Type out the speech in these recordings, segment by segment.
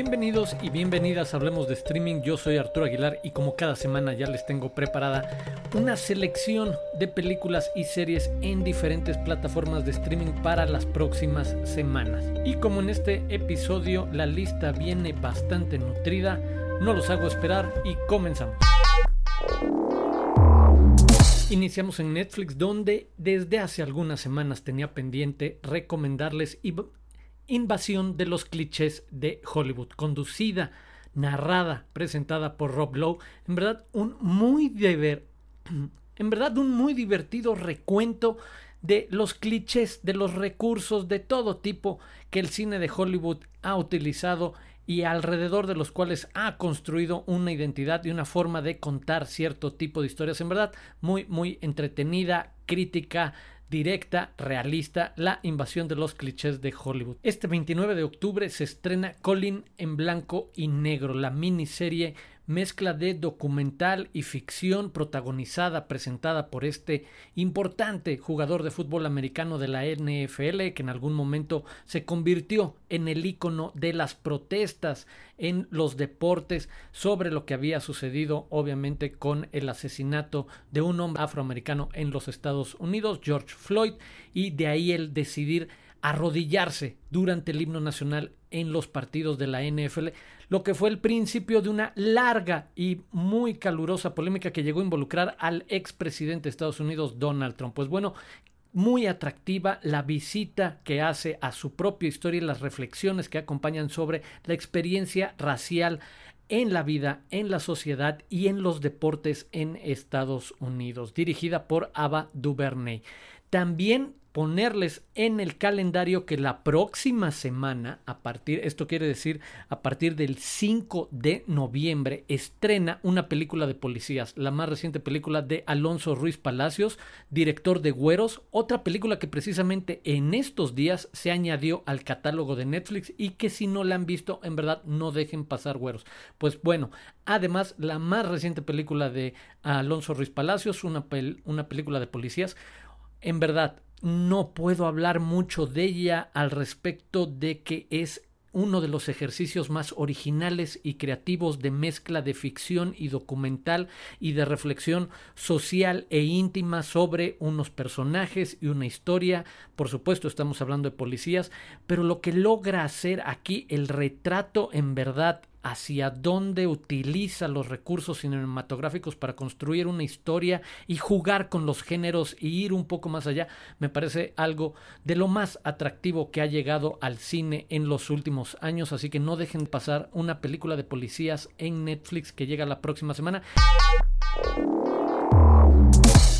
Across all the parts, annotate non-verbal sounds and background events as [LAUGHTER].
Bienvenidos y bienvenidas a Hablemos de Streaming, yo soy Arturo Aguilar y como cada semana ya les tengo preparada una selección de películas y series en diferentes plataformas de streaming para las próximas semanas. Y como en este episodio la lista viene bastante nutrida, no los hago esperar y comenzamos. Iniciamos en Netflix donde desde hace algunas semanas tenía pendiente recomendarles Invasión de los clichés de Hollywood, conducida, narrada, presentada por Rob Lowe. En verdad, un muy [CLEARS THROAT] en verdad, un muy divertido recuento de los clichés, de los recursos de todo tipo que el cine de Hollywood ha utilizado y alrededor de los cuales ha construido una identidad y una forma de contar cierto tipo de historias. En verdad, muy, muy entretenida, crítica, directa, realista, la invasión de los clichés de Hollywood. Este 29 de octubre se estrena Colin en blanco y negro, la miniserie mezcla de documental y ficción protagonizada, presentada por este importante jugador de fútbol americano de la NFL, que en algún momento se convirtió en el icono de las protestas en los deportes sobre lo que había sucedido, obviamente, con el asesinato de un hombre afroamericano en los Estados Unidos, George Floyd, y de ahí el decidir arrodillarse durante el himno nacional en los partidos de la NFL, lo que fue el principio de una larga y muy calurosa polémica que llegó a involucrar al expresidente de Estados Unidos, Donald Trump. Pues bueno, muy atractiva la visita que hace a su propia historia y las reflexiones que acompañan sobre la experiencia racial en la vida, en la sociedad y en los deportes en Estados Unidos, dirigida por Ava DuVernay. También ponerles en el calendario que la próxima semana, a partir, esto quiere decir a partir del 5 de noviembre, estrena una película de policías, la más reciente película de Alonso Ruiz Palacios, director de Güeros, otra película que precisamente en estos días se añadió al catálogo de Netflix y que si no la han visto, en verdad no dejen pasar Güeros. Pues bueno, además la más reciente película de Alonso Ruiz Palacios, una, una película de policías, en verdad no puedo hablar mucho de ella al respecto de que es uno de los ejercicios más originales y creativos de mezcla de ficción y documental y de reflexión social e íntima sobre unos personajes y una historia. Por supuesto, estamos hablando de policías, pero lo que logra hacer aquí el retrato en verdad hacia dónde utiliza los recursos cinematográficos para construir una historia y jugar con los géneros y ir un poco más allá, me parece algo de lo más atractivo que ha llegado al cine en los últimos años, así que no dejen pasar una película de policías en Netflix que llega la próxima semana.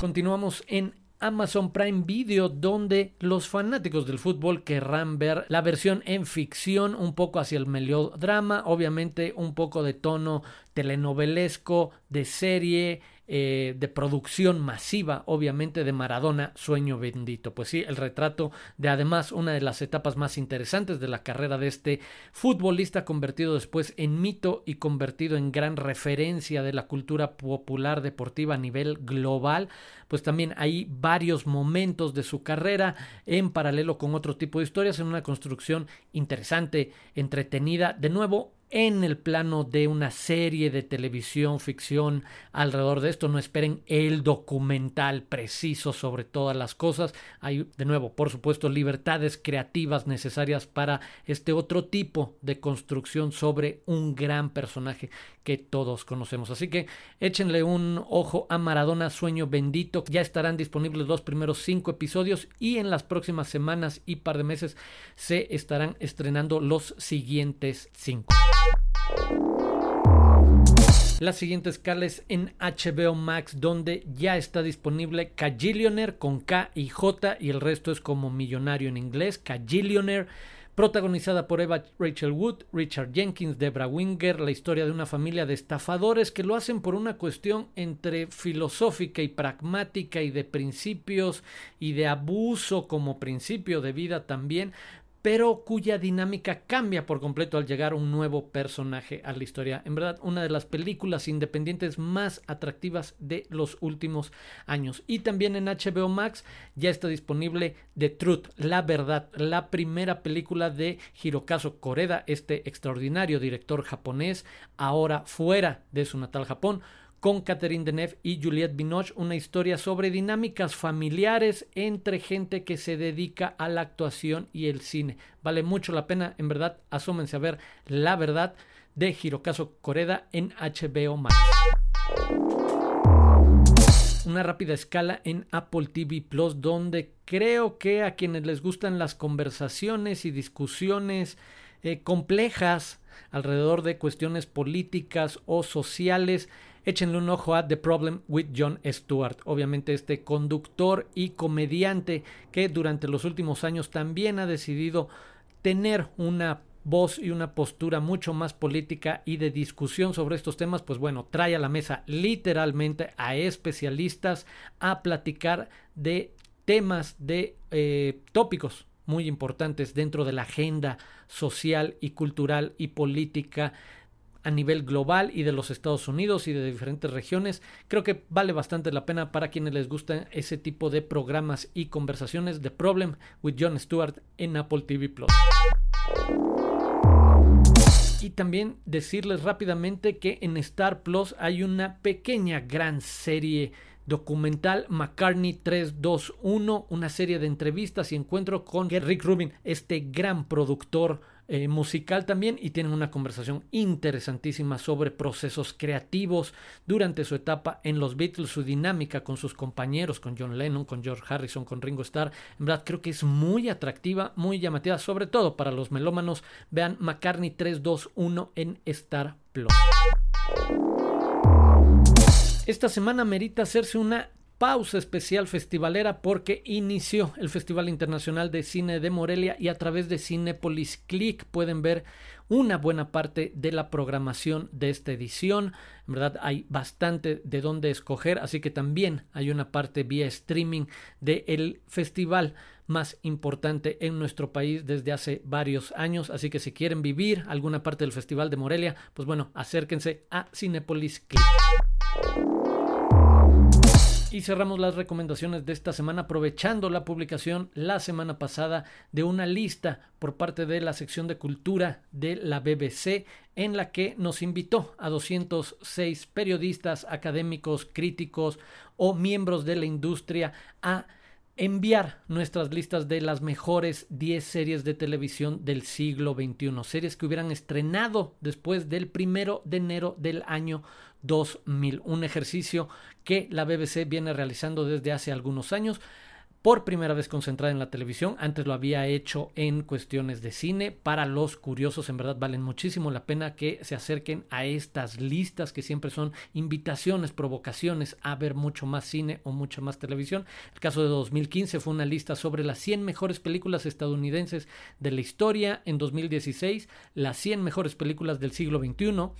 Continuamos en Amazon Prime Video, donde los fanáticos del fútbol querrán ver la versión en ficción, un poco hacia el melodrama, obviamente un poco de tono telenovelesco, de serie, eh, de producción masiva, obviamente, de Maradona, Sueño Bendito. Pues sí, el retrato de además una de las etapas más interesantes de la carrera de este futbolista convertido después en mito y convertido en gran referencia de la cultura popular deportiva a nivel global. Pues también hay varios momentos de su carrera en paralelo con otro tipo de historias en una construcción interesante, entretenida. De nuevo, en el plano de una serie de televisión, ficción alrededor de esto. No esperen el documental preciso sobre todas las cosas. Hay, de nuevo, por supuesto, libertades creativas necesarias para este otro tipo de construcción sobre un gran personaje que todos conocemos. Así que échenle un ojo a Maradona Sueño Bendito. Ya estarán disponibles los primeros cinco episodios y en las próximas semanas y par de meses se estarán estrenando los siguientes cinco. La siguiente escala es en HBO Max, donde ya está disponible Cagillionaire con K y J, y el resto es como millonario en inglés, Cagillionaire, protagonizada por Eva Rachel Wood, Richard Jenkins, Debra Winger, la historia de una familia de estafadores que lo hacen por una cuestión entre filosófica y pragmática y de principios y de abuso como principio de vida también, pero cuya dinámica cambia por completo al llegar un nuevo personaje a la historia. En verdad, una de las películas independientes más atractivas de los últimos años. Y también en HBO Max ya está disponible The Truth, La Verdad, la primera película de Hirokazu Koreda, este extraordinario director japonés, ahora fuera de su natal Japón con Catherine Deneuve y Juliette Binoche, una historia sobre dinámicas familiares entre gente que se dedica a la actuación y el cine. Vale mucho la pena, en verdad, asómense a ver La Verdad de Hirokazu Koreda en HBO Max. Una rápida escala en Apple TV Plus, donde creo que a quienes les gustan las conversaciones y discusiones eh, complejas alrededor de cuestiones políticas o sociales, échenle un ojo a The Problem with John Stewart. Obviamente este conductor y comediante que durante los últimos años también ha decidido tener una voz y una postura mucho más política y de discusión sobre estos temas, pues bueno, trae a la mesa literalmente a especialistas a platicar de temas, de eh, tópicos muy importantes dentro de la agenda social y cultural y política a nivel global y de los Estados Unidos y de diferentes regiones. Creo que vale bastante la pena para quienes les gusta ese tipo de programas y conversaciones. de Problem with John Stewart en Apple TV Plus. Y también decirles rápidamente que en Star Plus hay una pequeña gran serie documental McCartney 321, una serie de entrevistas y encuentro con Rick Rubin, este gran productor eh, musical también y tienen una conversación interesantísima sobre procesos creativos durante su etapa en los Beatles, su dinámica con sus compañeros, con John Lennon, con George Harrison, con Ringo Starr. En verdad creo que es muy atractiva, muy llamativa, sobre todo para los melómanos. Vean McCartney 321 en Star Plus. Esta semana merita hacerse una pausa especial festivalera porque inició el Festival Internacional de Cine de Morelia y a través de Cinepolis Click pueden ver una buena parte de la programación de esta edición. En verdad hay bastante de dónde escoger, así que también hay una parte vía streaming del festival más importante en nuestro país desde hace varios años. Así que si quieren vivir alguna parte del Festival de Morelia, pues bueno, acérquense a Cinepolis Click. Y cerramos las recomendaciones de esta semana aprovechando la publicación la semana pasada de una lista por parte de la sección de cultura de la BBC en la que nos invitó a 206 periodistas, académicos, críticos o miembros de la industria a enviar nuestras listas de las mejores 10 series de televisión del siglo XXI, series que hubieran estrenado después del primero de enero del año 2000, un ejercicio que la BBC viene realizando desde hace algunos años por primera vez concentrada en la televisión. Antes lo había hecho en cuestiones de cine. Para los curiosos, en verdad valen muchísimo la pena que se acerquen a estas listas que siempre son invitaciones, provocaciones a ver mucho más cine o mucha más televisión. El caso de 2015 fue una lista sobre las 100 mejores películas estadounidenses de la historia. En 2016, las 100 mejores películas del siglo XXI.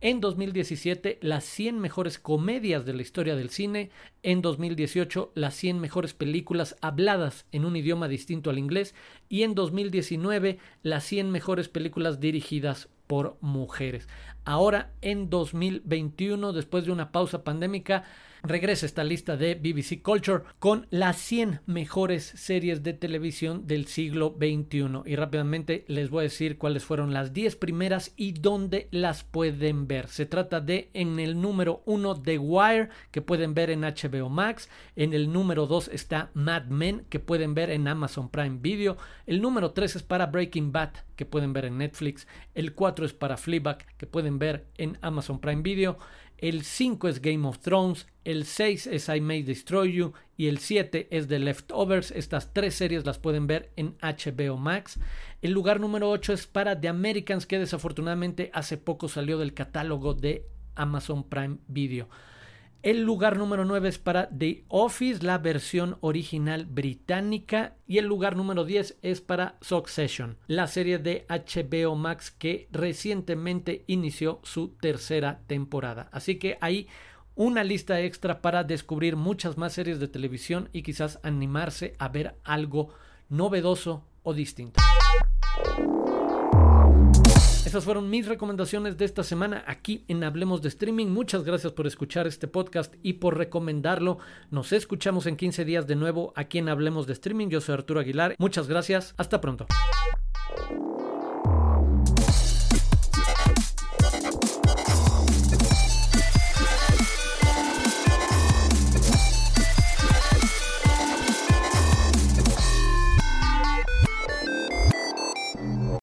En 2017, las 100 mejores comedias de la historia del cine. En 2018, las 100 mejores películas habladas en un idioma distinto al inglés. Y en 2019, las 100 mejores películas dirigidas por mujeres. Ahora, en 2021, después de una pausa pandémica, regresa esta lista de BBC Culture con las 100 mejores series de televisión del siglo XXI. Y rápidamente les voy a decir cuáles fueron las 10 primeras y dónde las pueden ver. Se trata de en el número 1 The Wire, que pueden ver en HBO Max. En el número 2 está Mad Men, que pueden ver en Amazon Prime Video. El número 3 es para Breaking Bad, que pueden ver en Netflix. El 4 es para Fleabag, que pueden ver en Amazon Prime Video. El 5 es Game of Thrones, el 6 es I May Destroy You y el 7 es The Leftovers. Estas tres series las pueden ver en HBO Max. El lugar número 8 es para The Americans que desafortunadamente hace poco salió del catálogo de Amazon Prime Video. El lugar número 9 es para The Office, la versión original británica. Y el lugar número 10 es para Succession, la serie de HBO Max que recientemente inició su tercera temporada. Así que hay una lista extra para descubrir muchas más series de televisión y quizás animarse a ver algo novedoso o distinto. Esas fueron mis recomendaciones de esta semana aquí en Hablemos de Streaming. Muchas gracias por escuchar este podcast y por recomendarlo. Nos escuchamos en 15 días de nuevo aquí en Hablemos de Streaming. Yo soy Arturo Aguilar. Muchas gracias. Hasta pronto.